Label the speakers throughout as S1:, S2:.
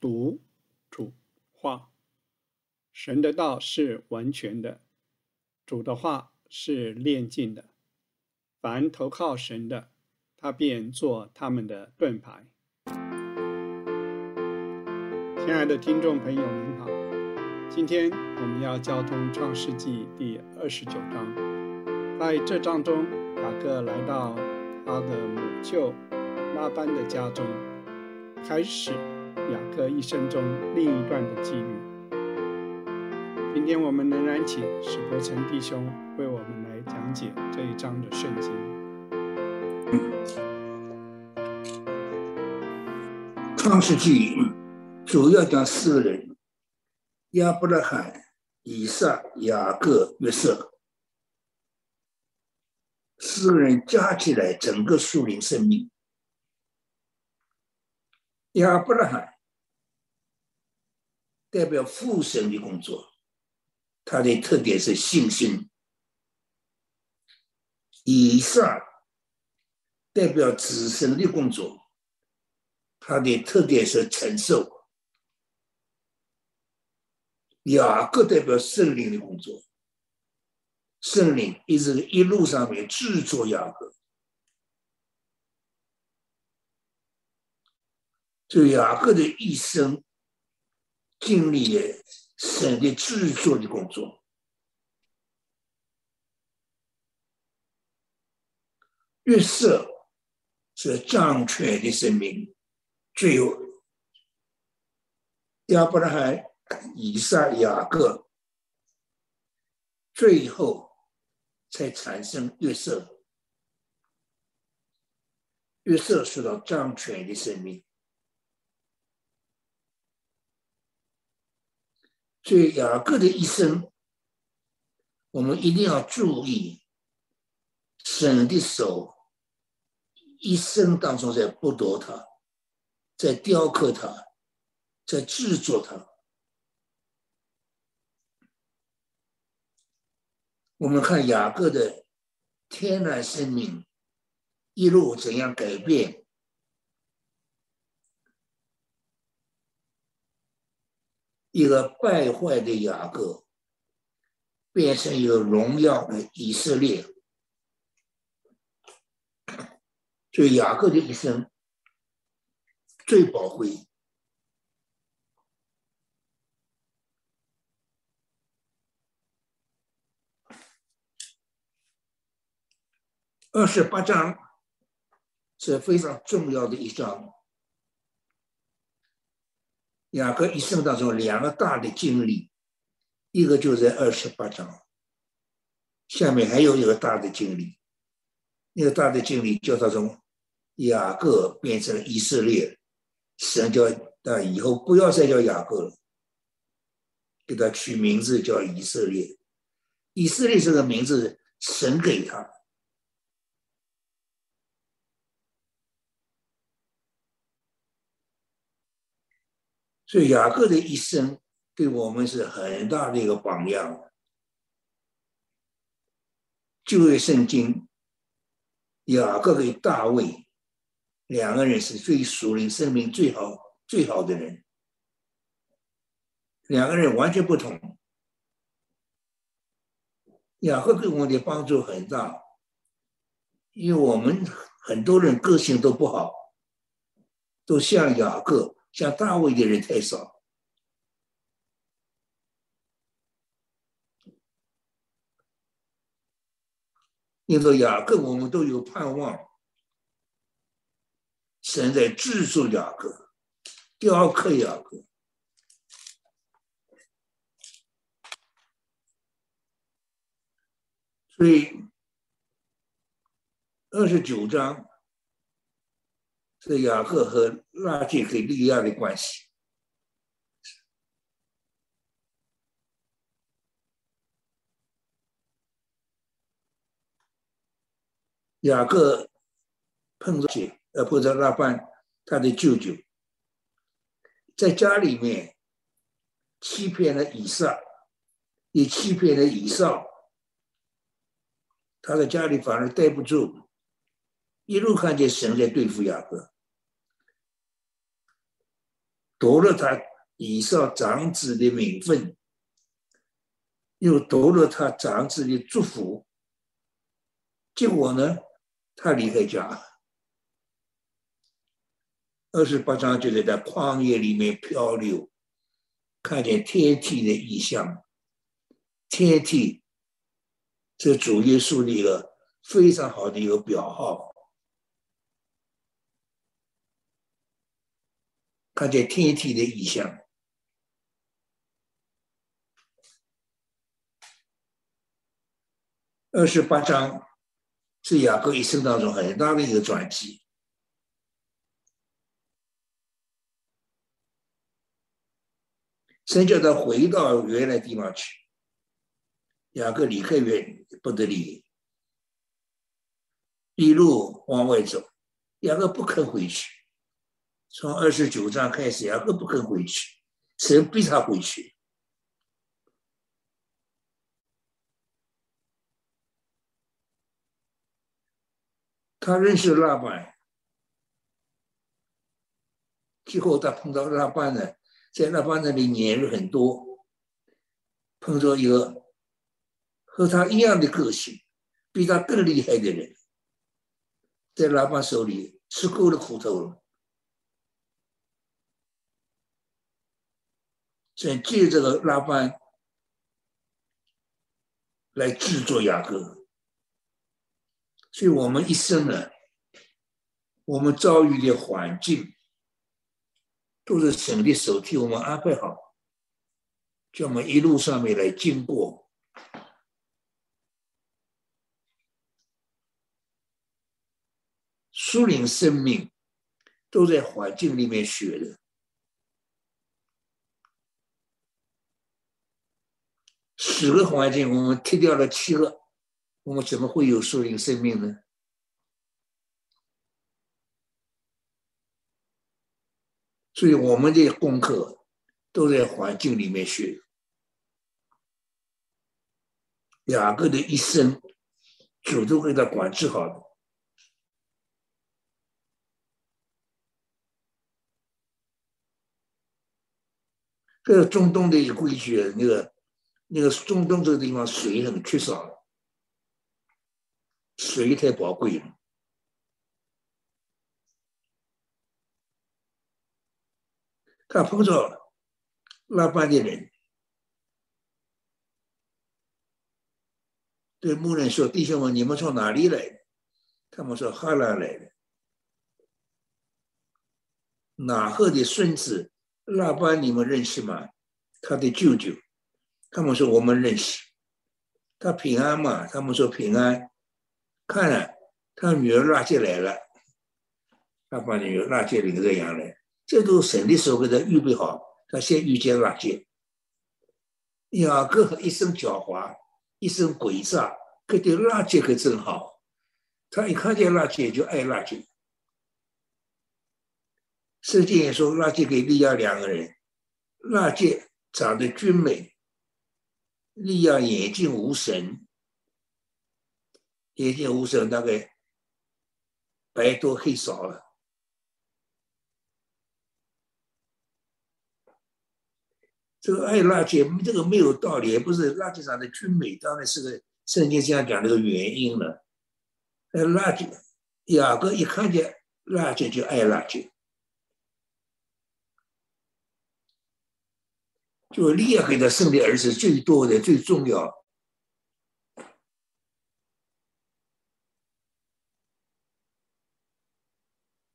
S1: 读主话。神的道是完全的，主的话是炼净的。凡投靠神的，他便做他们的盾牌。亲爱的听众朋友，您好，今天我们要交通创世纪第二十九章。在这章中，雅各来到他的母舅拉班的家中，开始雅各一生中另一段的际遇。今天我们仍然请史伯成弟兄为我们来讲解这一章的圣经。
S2: 创世纪主要讲四个人：亚伯拉罕、以撒、雅各、约瑟。四个人加起来，整个树林生命。亚伯拉罕代表父神的工作。它的特点是信心，以上代表子孙的工作，它的特点是承受；雅各代表圣灵的工作，圣灵一直一路上面制作雅各，就雅各的一生经历了。神的制作的工作，月色是掌权的生命，最后亚伯拉罕、以撒、雅各，最后才产生月色。月色受到掌权的生命。所以雅各的一生，我们一定要注意，神的手一生当中在剥夺他，在雕刻他，在制作他。我们看雅各的天然生命一路怎样改变。一个败坏的雅各，变成一个荣耀的以色列。所以雅各的一生最宝贵。二十八章是非常重要的一章。雅各一生当中两个大的经历，一个就在二十八章，下面还有一个大的经历，那个大的经历叫他从雅各变成以色列，神叫他以后不要再叫雅各了，给他取名字叫以色列。以色列这个名字神给他。所以雅各的一生对我们是很大的一个榜样。旧约圣经，雅各跟大卫两个人是最属灵生命最好最好的人，两个人完全不同。雅各对我们的帮助很大，因为我们很多人个性都不好，都像雅各。像大卫的人太少，你说雅各，我们都有盼望。神在制作雅各，雕刻雅各，所以二十九章。是雅各和拉结和利亚的关系。雅各碰着呃碰着拉班他的舅舅，在家里面欺骗了以撒，也欺骗了以扫，他在家里反而待不住，一路看见神在对付雅各。夺了他以上长子的名分，又夺了他长子的祝福，结果呢，他离开家。二十八章就是在旷野里面漂流，看见天体的异象。天体，这主耶稣的一个非常好的一个表号。看见天体的异象。二十八章是雅各一生当中很大的一个转机。神叫他回到原来地方去。雅各离开原不得离，一路往外走，雅各不肯回去。从二十九章开始，雅各不肯回去，神逼他回去。他认识拉班，最后他碰到拉班呢。在拉班那里年日很多，碰到一个和他一样的个性，比他更厉害的人，在拉班手里吃够了苦头了，想借这个拉班来制作雅各。所以我们一生呢，我们遭遇的环境。都是神的手替我们安排好，叫我们一路上面来经过。树林生命都在环境里面学的，十个环境我们踢掉了七个，我们怎么会有树林生命呢？所以我们的功课都在环境里面学。雅各的一生，主都给他管制好的。这个中东的一个规矩，那个那个中东这个地方水很缺少，水太宝贵了。他碰着拉巴的人，对牧人说：“弟兄们，你们从哪里来？”他们说：“哈拉来的。”哪赫的孙子拉巴，你们认识吗？他的舅舅。他们说：“我们认识。”他平安嘛？他们说平安。看了，他女儿拉杰来了。他把女儿拉杰领着羊来。这都神的时候给他预备好，他先遇见拉结。雅各一身狡猾，一身诡诈，可对拉结可真好。他一看见拉结就爱拉结。圣经也说，拉结给利亚两个人，拉结长得俊美，利亚眼睛无神，眼睛无神，大概白多黑少了。这个爱拉姐，这个没有道理，也不是拉姐长的俊美，当然是个圣经这样讲这个原因了。那拉姐，雅各一看见拉姐就爱拉姐，就利亚给他生的儿子最多的、最重要，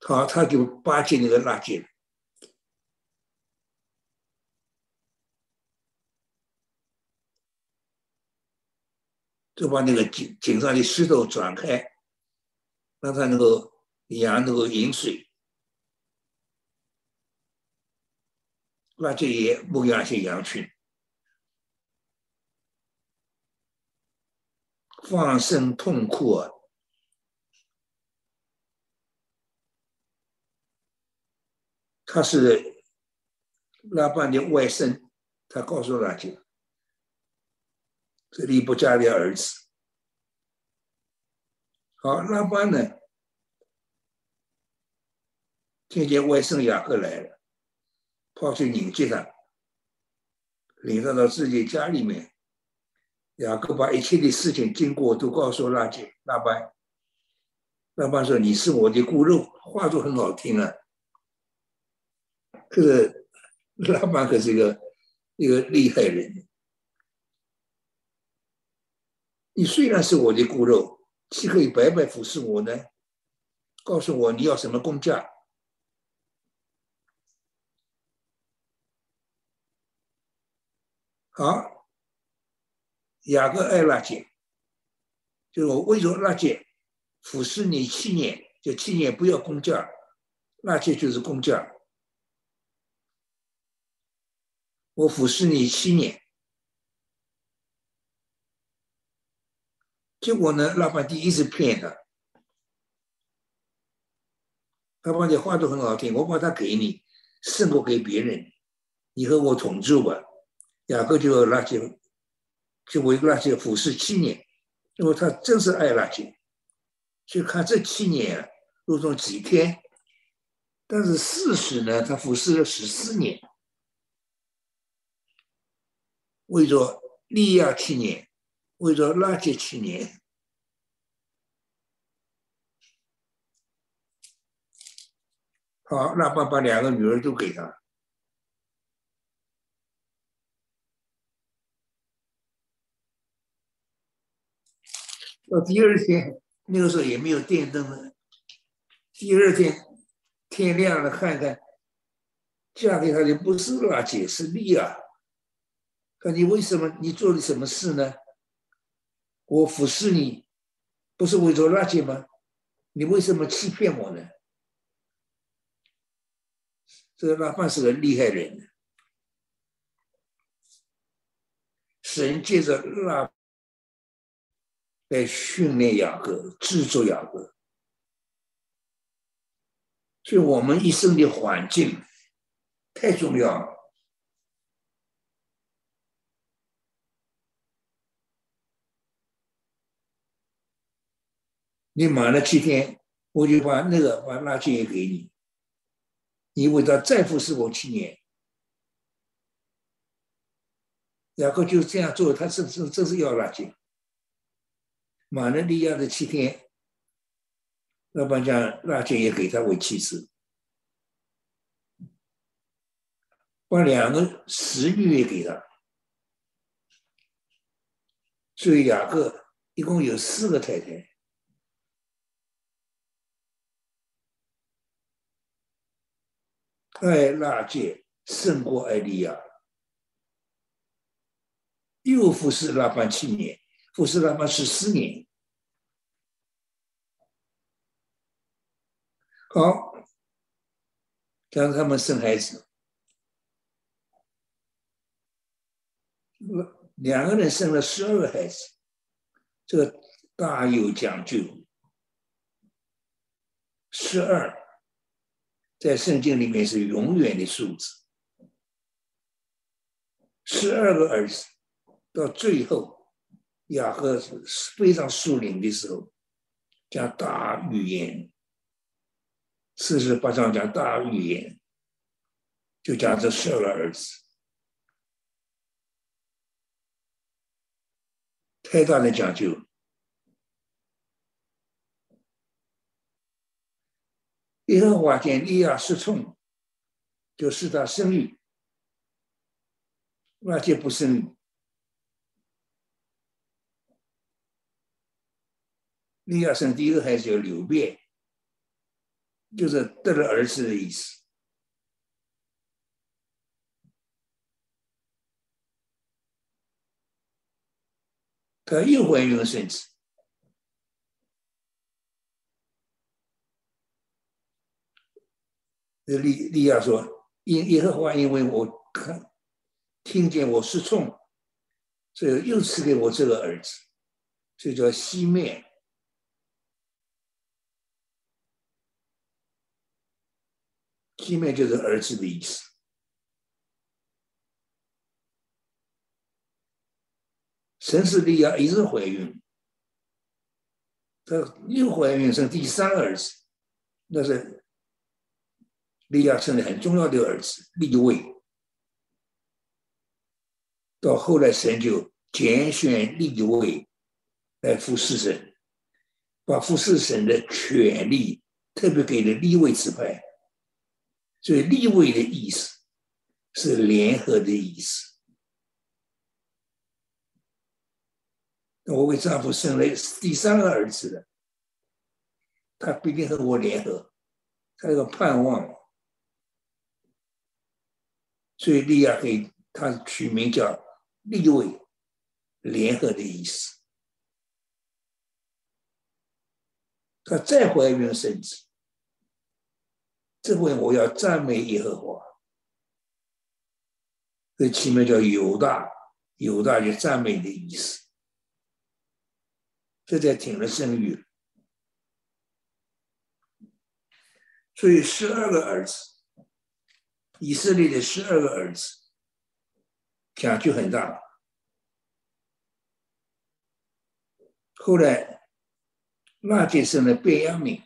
S2: 他他就巴结那个拉姐。就把那个井井上的石头转开，让他能够羊能够饮水，那这也牧养些羊群，放声痛哭啊！他是拉班的外甥，他告诉拉姐。这里不家的儿子，好，拉班呢？听见外甥雅各来了，跑去迎接他，领他到自己家里面。雅各把一切的事情经过都告诉拉姐、拉班。拉班说：“你是我的骨肉。”话都很好听啊。可是拉班可是一个一个厉害人。你虽然是我的骨肉，岂可以白白服侍我呢？告诉我你要什么工价？好，雅各爱拉姐，就是我为着拉姐服侍你七年，就七年不要工价，拉姐就是工价。我服侍你七年，结果呢，拉巴蒂一直骗他，他把你话都很好听，我把他给你，胜过给别人，你和我同住吧。雅各就拉结，就为拉结服侍七年，因为他真是爱拉结，就看这七年如同几天，但是事实呢，他服侍了十四年。为着利亚七年，为着拉结七年，好，那爸把两个女儿都给他。到第二天，那个时候也没有电灯了。第二天天亮了，看看嫁给他的不是拉结，是利亚。那你为什么？你做了什么事呢？我服侍你，不是为着拉结吗？你为什么欺骗我呢？这个拉范是个厉害人，神借着拉来训练雅各，制作雅各，所以我们一生的环境太重要了。你满了七天，我就把那个把垃圾也给你。你为他再服侍我七年，然后就这样做，他是是这是要垃圾。满了利亚的七天，老板将垃圾也给他为妻子，把两个使女也给他，所以雅各一共有四个太太。爱拉界胜过艾利亚，又服侍拉班七年，服侍拉班十四年。好，让他们生孩子，两个人生了十二个孩子，这个大有讲究，十二。在圣经里面是永远的数字，十二个儿子，到最后雅各是非常树林的时候，讲大预言，四十八章讲大预言，就讲这十二个儿子，太大的讲究。耶和华见利亚失宠，就使他生育，那就不生育。利亚生第一个孩子叫流变，就是得了儿子的意思。他又怀孕了孙子。利利亚说：“因耶和华因为我看听见我是冲，所以又赐给我这个儿子，这叫西面。西面就是儿子的意思。神是利亚一直怀孕，她又怀孕生第三个儿子，那是。”利亚生的很重要的儿子利位。到后来，神就拣选立位来服侍神，把服侍神的权利特别给了立位支派。所以立位的意思是联合的意思。我为丈夫生了第三个儿子了，他必定和我联合，他有盼望，所以利亚给他取名叫。立位联合的意思，他再怀孕生子，这回我要赞美耶和华。这起码叫犹大，犹大就赞美的意思。这才挺了生育，所以十二个儿子，以色列的十二个儿子。差距很大。后来，那就生了贝亚敏、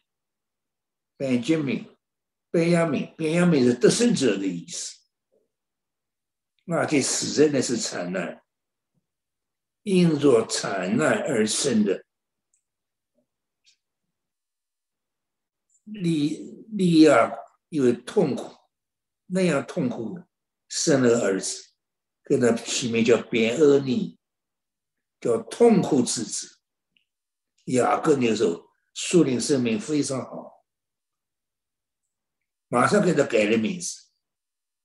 S2: 贝杰明、贝亚敏、贝亚敏是得胜者的意思。那这死在那是惨难，因着惨难而生的。利利亚因为痛苦，那样痛苦，生了儿子。给他起名叫扁厄尼，叫痛苦之子。雅各那时候树林生命非常好，马上给他改了名字，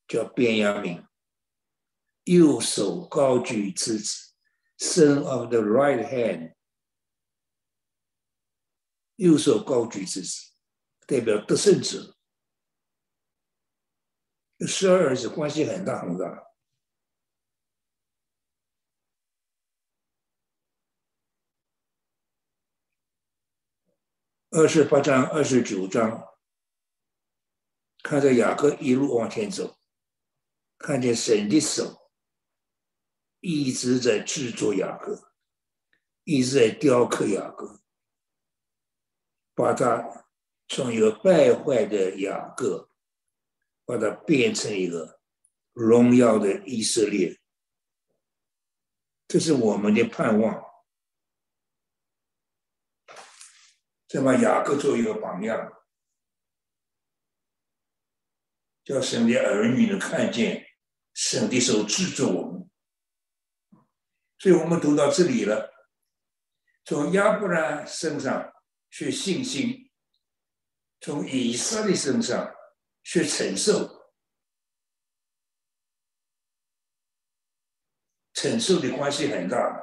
S2: 叫边阳明，右手高举之子，Son of the right hand，右手高举之子，代表得胜者。十二儿子关系很大很大。二十八章、二十九章，看着雅各一路往前走，看见神的手一直在制作雅各，一直在雕刻雅各，把他从一个败坏的雅各，把它变成一个荣耀的以色列。这是我们的盼望。再把雅各做一个榜样，叫神的儿女能看见神的手制作我们。所以我们读到这里了，从亚伯拉身上学信心，从以色列身上学承受，承受的关系很大，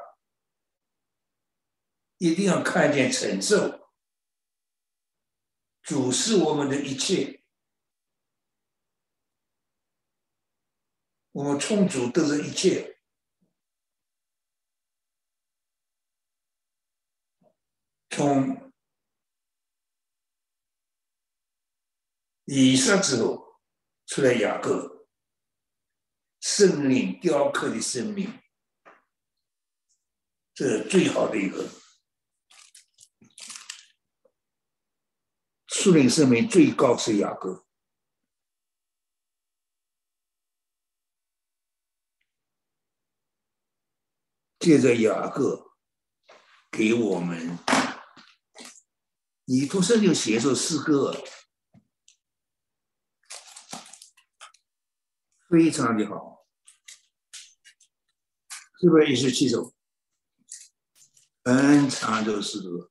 S2: 一定要看见承受。主是我们的一切，我们充足得着一切。从以撒之后出来雅各，圣灵雕刻的生命，这是最好的一个。树林生命最高是雅各，借着雅各给我们，你出生就写首诗歌，非常的好，是不是一十七首？很长的诗歌。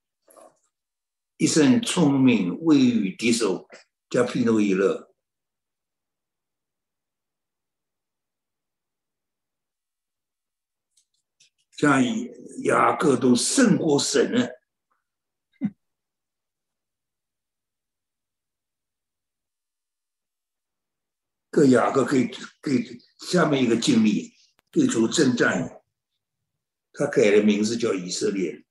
S2: 一生聪明，未遇敌手，叫皮诺伊勒。像雅各都胜过神呢。个雅各给给下面一个经历，对主征战，他改的名字叫以色列。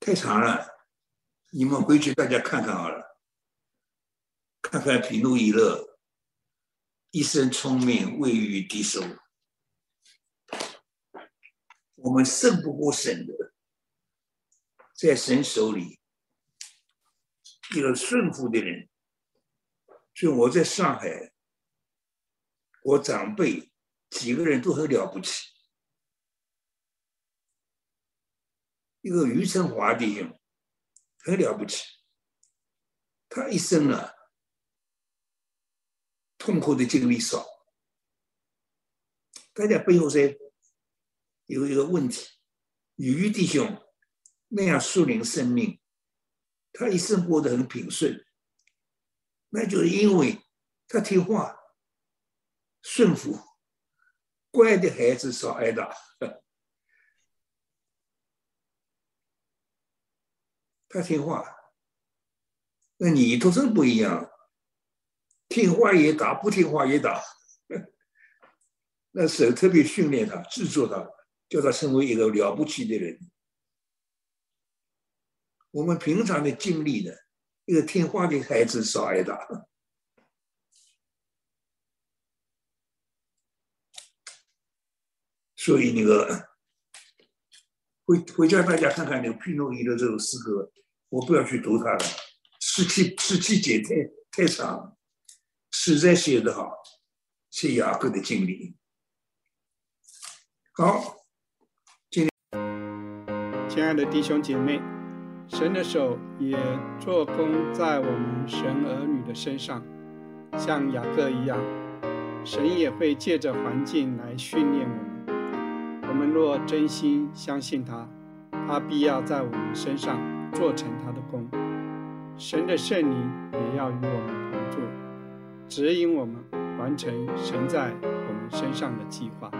S2: 太长了，你们回去大家看看好了，看看皮诺伊勒，一生聪明，未遇敌手。我们胜不过神的，在神手里，一个顺服的人，所以我在上海，我长辈几个人都很了不起。一个余承华弟兄很了不起，他一生啊痛苦的经历少。大家背后在有一个问题：余弟兄那样树林生命。他一生过得很平顺，那就是因为他听话、顺服、乖的孩子少挨打。他听话，那你都是不一样，听话也打，不听话也打。那神特别训练他、制作他，叫他成为一个了不起的人。我们平常的经历呢，一个听话的孩子少挨打，所以那个回回家大家看看那个皮诺伊的这首诗歌，我不要去读它了，十七十七节太太长，实在写得好，是雅各的经历。好，
S1: 亲爱的弟兄姐妹。神的手也做工在我们神儿女的身上，像雅各一样，神也会借着环境来训练我们。我们若真心相信他，他必要在我们身上做成他的功。神的圣灵也要与我们同住，指引我们完成神在我们身上的计划。